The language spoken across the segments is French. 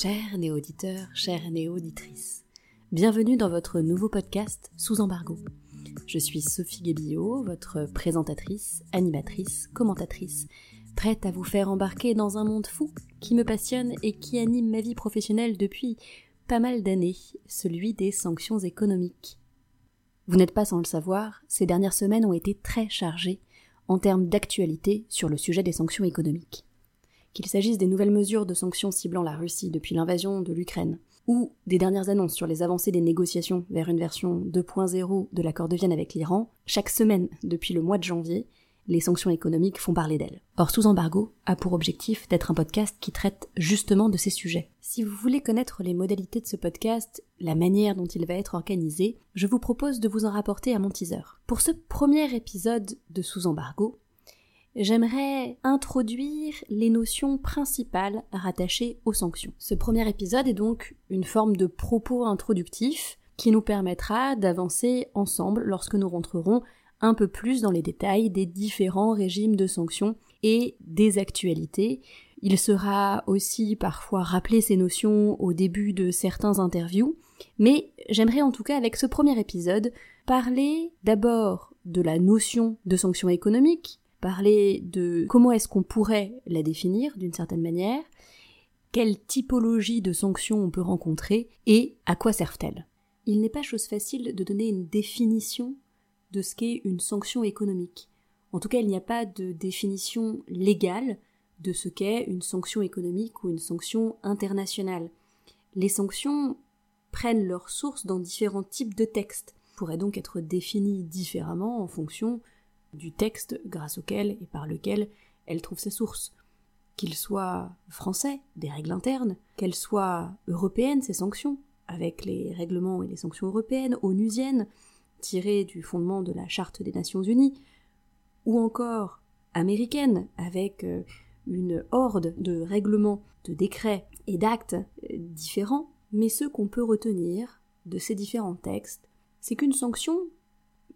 Chers néo-auditeurs, chères néo-auditrices, bienvenue dans votre nouveau podcast Sous embargo. Je suis Sophie Guébillot, votre présentatrice, animatrice, commentatrice, prête à vous faire embarquer dans un monde fou qui me passionne et qui anime ma vie professionnelle depuis pas mal d'années, celui des sanctions économiques. Vous n'êtes pas sans le savoir, ces dernières semaines ont été très chargées en termes d'actualité sur le sujet des sanctions économiques qu'il s'agisse des nouvelles mesures de sanctions ciblant la Russie depuis l'invasion de l'Ukraine, ou des dernières annonces sur les avancées des négociations vers une version 2.0 de l'accord de Vienne avec l'Iran, chaque semaine depuis le mois de janvier, les sanctions économiques font parler d'elles. Or, Sous embargo a pour objectif d'être un podcast qui traite justement de ces sujets. Si vous voulez connaître les modalités de ce podcast, la manière dont il va être organisé, je vous propose de vous en rapporter à mon teaser. Pour ce premier épisode de Sous embargo, j'aimerais introduire les notions principales rattachées aux sanctions. Ce premier épisode est donc une forme de propos introductif qui nous permettra d'avancer ensemble lorsque nous rentrerons un peu plus dans les détails des différents régimes de sanctions et des actualités. Il sera aussi parfois rappelé ces notions au début de certains interviews, mais j'aimerais en tout cas avec ce premier épisode parler d'abord de la notion de sanctions économiques, parler de comment est-ce qu'on pourrait la définir d'une certaine manière, quelle typologie de sanctions on peut rencontrer et à quoi servent-elles. Il n'est pas chose facile de donner une définition de ce qu'est une sanction économique. En tout cas, il n'y a pas de définition légale de ce qu'est une sanction économique ou une sanction internationale. Les sanctions prennent leur source dans différents types de textes, pourraient donc être définies différemment en fonction du texte grâce auquel et par lequel elle trouve sa source. Qu'il soit français, des règles internes, qu'elles soient européennes, ces sanctions, avec les règlements et les sanctions européennes, onusiennes, tirées du fondement de la Charte des Nations Unies, ou encore américaines, avec euh, une horde de règlements, de décrets et d'actes euh, différents, mais ce qu'on peut retenir de ces différents textes, c'est qu'une sanction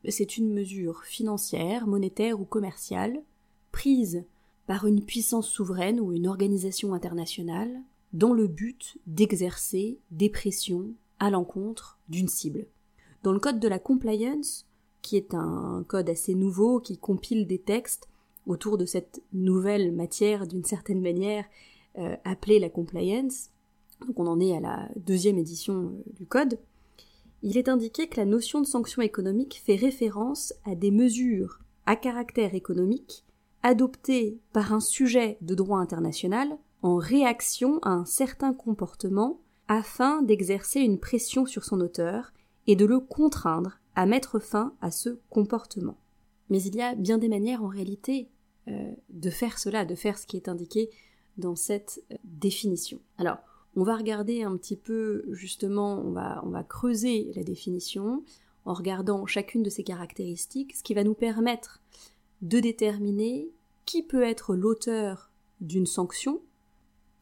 c'est une mesure financière, monétaire ou commerciale, prise par une puissance souveraine ou une organisation internationale, dans le but d'exercer des pressions à l'encontre d'une cible. Dans le code de la compliance, qui est un code assez nouveau qui compile des textes autour de cette nouvelle matière d'une certaine manière euh, appelée la compliance, donc on en est à la deuxième édition euh, du code, il est indiqué que la notion de sanction économique fait référence à des mesures à caractère économique adoptées par un sujet de droit international en réaction à un certain comportement afin d'exercer une pression sur son auteur et de le contraindre à mettre fin à ce comportement. Mais il y a bien des manières en réalité euh, de faire cela, de faire ce qui est indiqué dans cette euh, définition. Alors, on va regarder un petit peu, justement, on va, creuser la définition en regardant chacune de ces caractéristiques, ce qui va nous permettre de déterminer qui peut être l'auteur d'une sanction,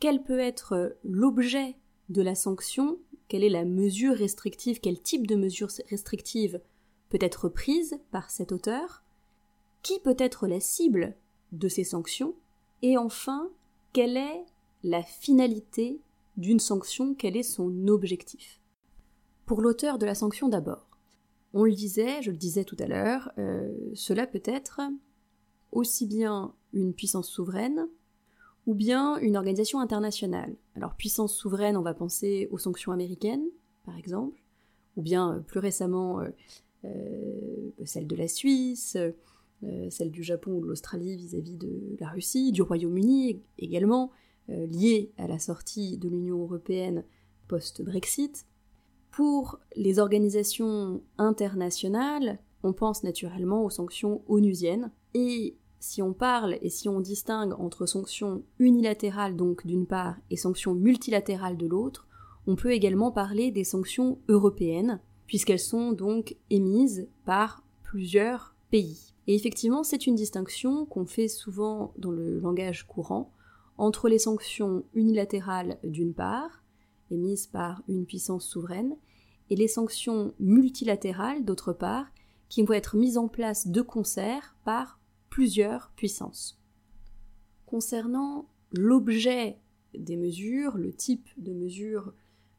quel peut être l'objet de la sanction, quelle est la mesure restrictive, quel type de mesure restrictive peut être prise par cet auteur, qui peut être la cible de ces sanctions, et enfin, quelle est la finalité d'une sanction, quel est son objectif? Pour l'auteur de la sanction d'abord, on le disait, je le disais tout à l'heure, euh, cela peut être aussi bien une puissance souveraine ou bien une organisation internationale. Alors puissance souveraine, on va penser aux sanctions américaines, par exemple, ou bien euh, plus récemment euh, celle de la Suisse, celle du Japon ou de l'Australie vis-à-vis de la Russie, du Royaume-Uni également, liées à la sortie de l'Union européenne post-Brexit. Pour les organisations internationales, on pense naturellement aux sanctions onusiennes. Et si on parle et si on distingue entre sanctions unilatérales donc d'une part et sanctions multilatérales de l'autre, on peut également parler des sanctions européennes, puisqu'elles sont donc émises par plusieurs pays. Et effectivement, c'est une distinction qu'on fait souvent dans le langage courant entre les sanctions unilatérales d'une part, émises par une puissance souveraine, et les sanctions multilatérales d'autre part, qui vont être mises en place de concert par plusieurs puissances. Concernant l'objet des mesures, le type de mesures,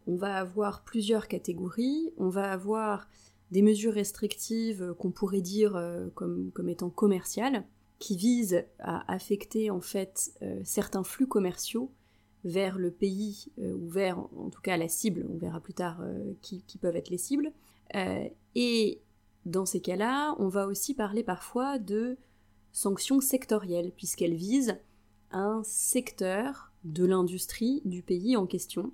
on va avoir plusieurs catégories. On va avoir des mesures restrictives qu'on pourrait dire euh, comme, comme, étant commerciales, qui visent à affecter en fait euh, certains flux commerciaux vers le pays euh, ou vers en tout cas la cible, on verra plus tard qui, qui, peuvent être les cibles. et dans ces cas-là, on va aussi parler parfois de sanctions sectorielles, puisqu'elles visent un secteur de l'industrie du pays en question,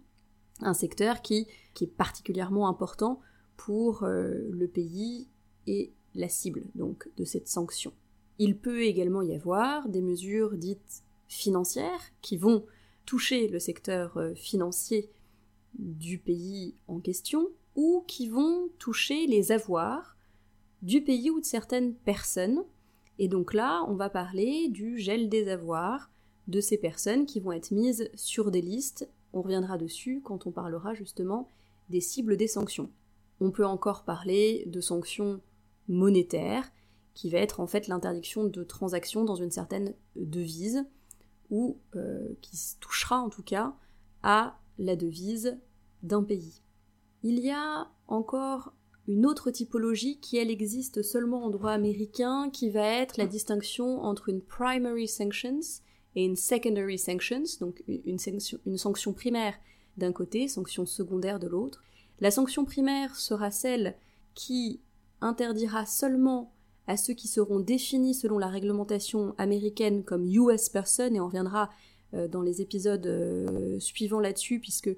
un secteur qui, qui est particulièrement important pour euh, le pays et la cible donc de cette sanction. Il peut également y avoir des mesures dites financières qui vont toucher le secteur euh, financier du pays en question ou qui vont toucher les avoirs du pays ou de certaines personnes. Et donc là, on va parler du gel des avoirs de ces personnes qui vont être mises sur des listes. On reviendra dessus quand on parlera justement des cibles des sanctions. On peut encore parler de sanctions monétaires, qui va être en fait l'interdiction de transactions dans une certaine devise, ou euh, qui touchera en tout cas à la devise d'un pays. Il y a encore une autre typologie qui elle existe seulement en droit américain, qui va être la distinction entre une primary sanctions et une secondary sanctions, donc une sanction primaire d'un côté, sanction secondaire de l'autre. La sanction primaire sera celle qui interdira seulement à ceux qui seront définis selon la réglementation américaine comme US person, et on reviendra euh, dans les épisodes euh, suivants là-dessus, puisque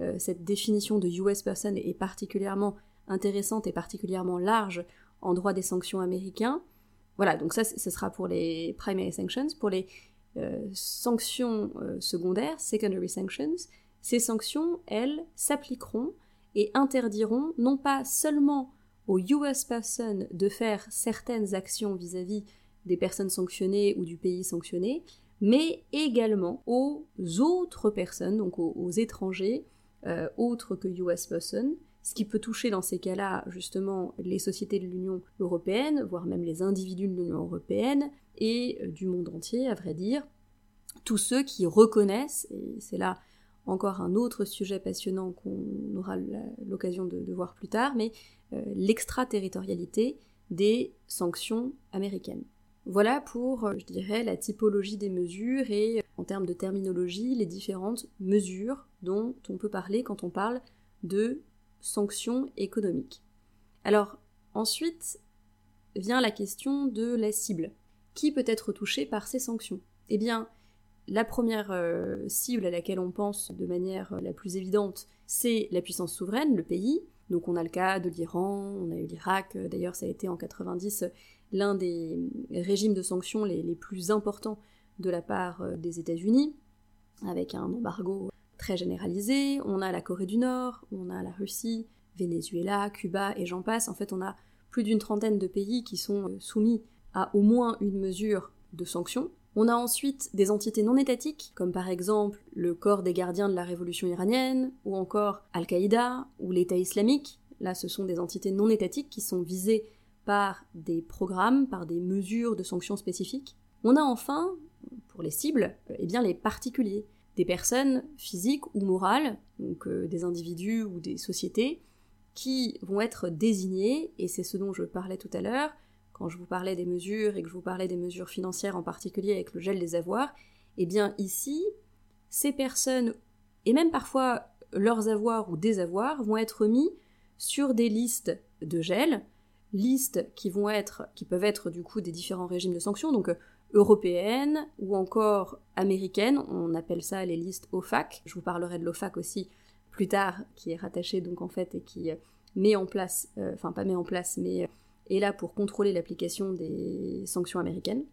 euh, cette définition de US person est particulièrement intéressante et particulièrement large en droit des sanctions américains. Voilà, donc ça, ce sera pour les primary sanctions. Pour les sanctions secondaires, secondary sanctions, ces sanctions, elles, s'appliqueront et interdiront non pas seulement aux US person de faire certaines actions vis-à-vis des personnes sanctionnées ou du pays sanctionné, mais également aux autres personnes, donc aux, étrangers, euh, autres que US person, ce qui peut toucher dans ces cas-là justement les sociétés de l'Union européenne, voire même les individus de l'Union européenne et euh, du monde entier, à vrai dire, tous ceux qui reconnaissent, et c'est là encore un autre sujet passionnant qu'on aura l'occasion de, voir plus tard, mais l'extraterritorialité des sanctions américaines. Voilà pour, euh, je dirais, la typologie des mesures et, euh, en termes de terminologie, les différentes mesures dont on peut parler quand on parle de sanctions économiques. Alors, ensuite vient la question de la cible. Qui peut être touché par ces sanctions? Eh bien, la première euh, cible à laquelle on pense de manière euh, la plus évidente, c'est la puissance souveraine, le pays. Donc on a le cas de l'Iran, on a eu l'Irak, euh, d'ailleurs ça a été en 90 l'un des régimes de sanctions les, plus importants de la part des États-Unis, avec un embargo très généralisé. On a la Corée du Nord, on a la Russie, Venezuela, Cuba et j'en passe. En fait on a plus d'une trentaine de pays qui sont soumis à au moins une mesure de sanctions on a ensuite des entités non étatiques, comme par exemple le corps des gardiens de la révolution iranienne, ou encore Al-Qaïda, ou l'État islamique. Là, ce sont des entités non étatiques qui sont visées par des programmes, par des mesures de sanctions spécifiques. On a enfin, pour les cibles, eh bien les particuliers, des personnes physiques ou morales, donc euh, des individus ou des sociétés, qui vont être désignées, et c'est ce dont je parlais tout à l'heure, quand je vous parlais des mesures et que je vous parlais des mesures financières en particulier avec le gel des avoirs, eh bien ici, ces personnes, et même parfois leurs avoirs ou désavoirs, vont être mis sur des listes de gel, listes qui vont être, qui peuvent être du coup des différents régimes de sanctions, donc euh, européennes ou encore américaines, on appelle ça les listes OFAC, je vous parlerai de l'OFAC aussi plus tard, qui est rattaché donc en fait et qui euh, met en place, euh, enfin pas met en place, mais est là pour contrôler l'application des sanctions américaines.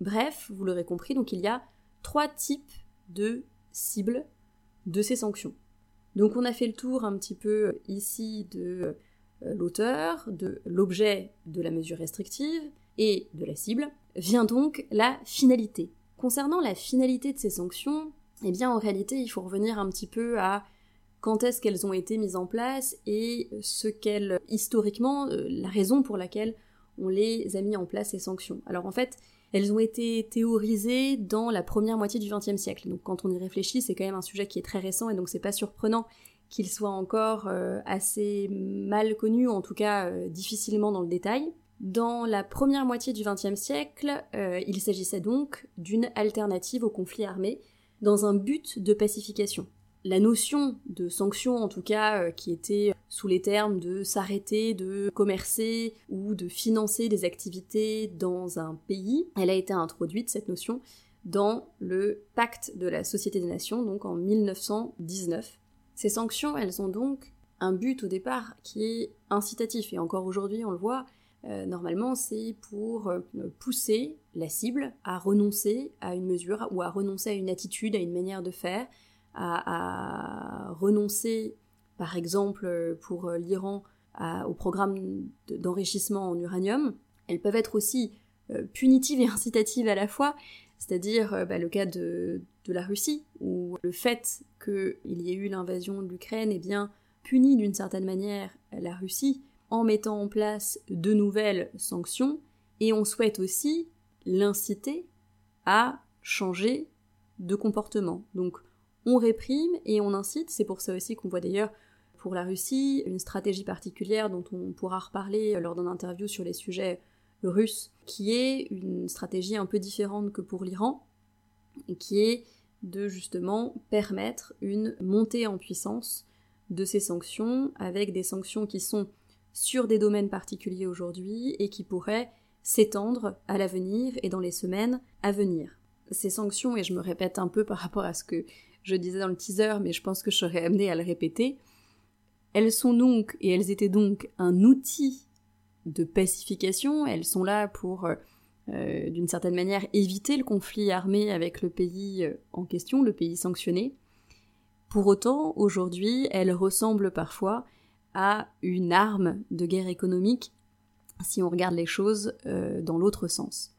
Bref, vous l'aurez compris, donc il y a trois types de cibles de ces sanctions. Donc on a fait le tour un petit peu ici de euh, l'auteur, de l'objet de la mesure restrictive et de la cible. Vient donc la finalité. Concernant la finalité de ces sanctions, eh bien en réalité il faut revenir un petit peu à quand est-ce qu'elles ont été mises en place et ce qu'elles, historiquement, euh, la raison pour laquelle on les a mis en place ces sanctions. Alors en fait, elles ont été théorisées dans la première moitié du XXe siècle. Donc quand on y réfléchit, c'est quand même un sujet qui est très récent et donc c'est pas surprenant qu'il soit encore euh, assez mal connu, en tout cas euh, difficilement dans le détail. Dans la première moitié du XXe siècle, il s'agissait donc d'une alternative au conflit armé dans un but de pacification. La notion de sanction, en tout cas, qui était sous les termes de s'arrêter de commercer ou de financer des activités dans un pays, elle a été introduite, cette notion, dans le pacte de la Société des Nations, donc en 1919. Ces sanctions, elles ont donc un but au départ qui est incitatif, et encore aujourd'hui on le voit, euh, normalement c'est pour euh, pousser la cible à renoncer à une mesure ou à renoncer à une attitude, à une manière de faire, à, renoncer par exemple pour l'Iran au programme d'enrichissement en uranium. Elles peuvent être aussi euh, punitives et incitatives à la fois, c'est-à-dire bah, le cas de, la Russie, où le fait qu'il y ait eu l'invasion de l'Ukraine, eh bien, punit d'une certaine manière la Russie en mettant en place de nouvelles sanctions, et on souhaite aussi l'inciter à changer de comportement. On réprime et on incite, c'est pour ça aussi qu'on voit d'ailleurs pour la Russie une stratégie particulière dont on pourra reparler lors d'un interview sur les sujets russes, qui est une stratégie un peu différente que pour l'Iran, qui est de justement permettre une montée en puissance de ces sanctions avec des sanctions qui sont sur des domaines particuliers aujourd'hui et qui pourraient s'étendre à l'avenir et dans les semaines à venir. Ces sanctions, et je me répète un peu par rapport à ce que je disais dans le teaser, mais je pense que je serais amenée à le répéter, elles sont donc, et elles étaient donc un outil de pacification, elles sont là pour euh, euh, d'une certaine manière éviter le conflit armé avec le pays euh, en question, le pays sanctionné. Pour autant, aujourd'hui, elle ressemble parfois à une arme de guerre économique si on regarde les choses dans l'autre sens.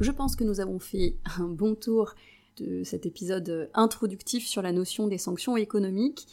Je pense que nous avons fait un bon tour de cet épisode introductif sur la notion des sanctions économiques.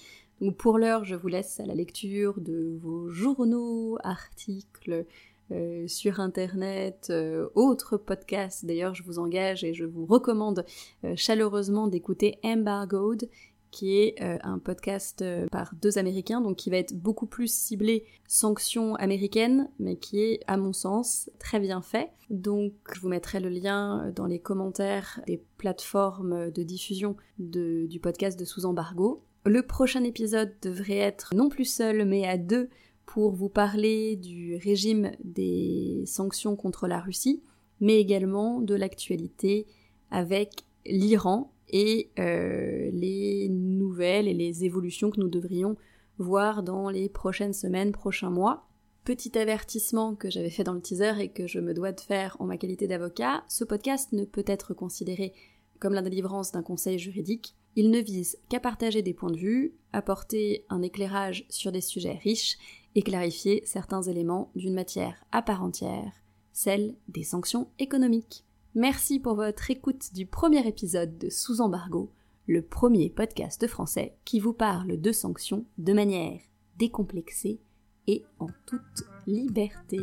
Pour l'heure, je vous laisse à la lecture de vos journaux, articles, euh, sur internet, euh, autres podcasts. D'ailleurs, je vous engage et je vous recommande euh, chaleureusement d'écouter Embargoed, qui est un podcast par deux Américains, donc qui va être beaucoup plus ciblé sanctions américaines, mais qui est, à mon sens, très bien fait. Donc, je vous mettrai le lien dans les commentaires des plateformes de diffusion du podcast de Sous Embargo. Le prochain épisode devrait être non plus seul, mais à deux pour vous parler du régime des sanctions contre la Russie, mais également de l'actualité avec l'Iran et euh, les nouvelles et les évolutions que nous devrions voir dans les prochaines semaines, prochains mois. Petit avertissement que j'avais fait dans le teaser et que je me dois de faire en ma qualité d'avocat, ce podcast ne peut être considéré comme la délivrance d'un conseil juridique. Il ne vise qu'à partager des points de vue, apporter un éclairage sur des sujets riches et clarifier certains éléments d'une matière à part entière, celle des sanctions économiques. Merci pour votre écoute du premier épisode de Sous embargo, le premier podcast français qui vous parle de sanctions de manière décomplexée et en toute liberté.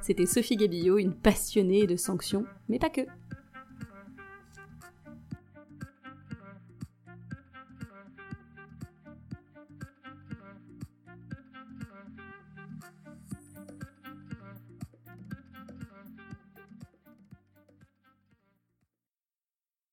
C'était Sophie Gabillot, une passionnée de sanctions, mais pas que.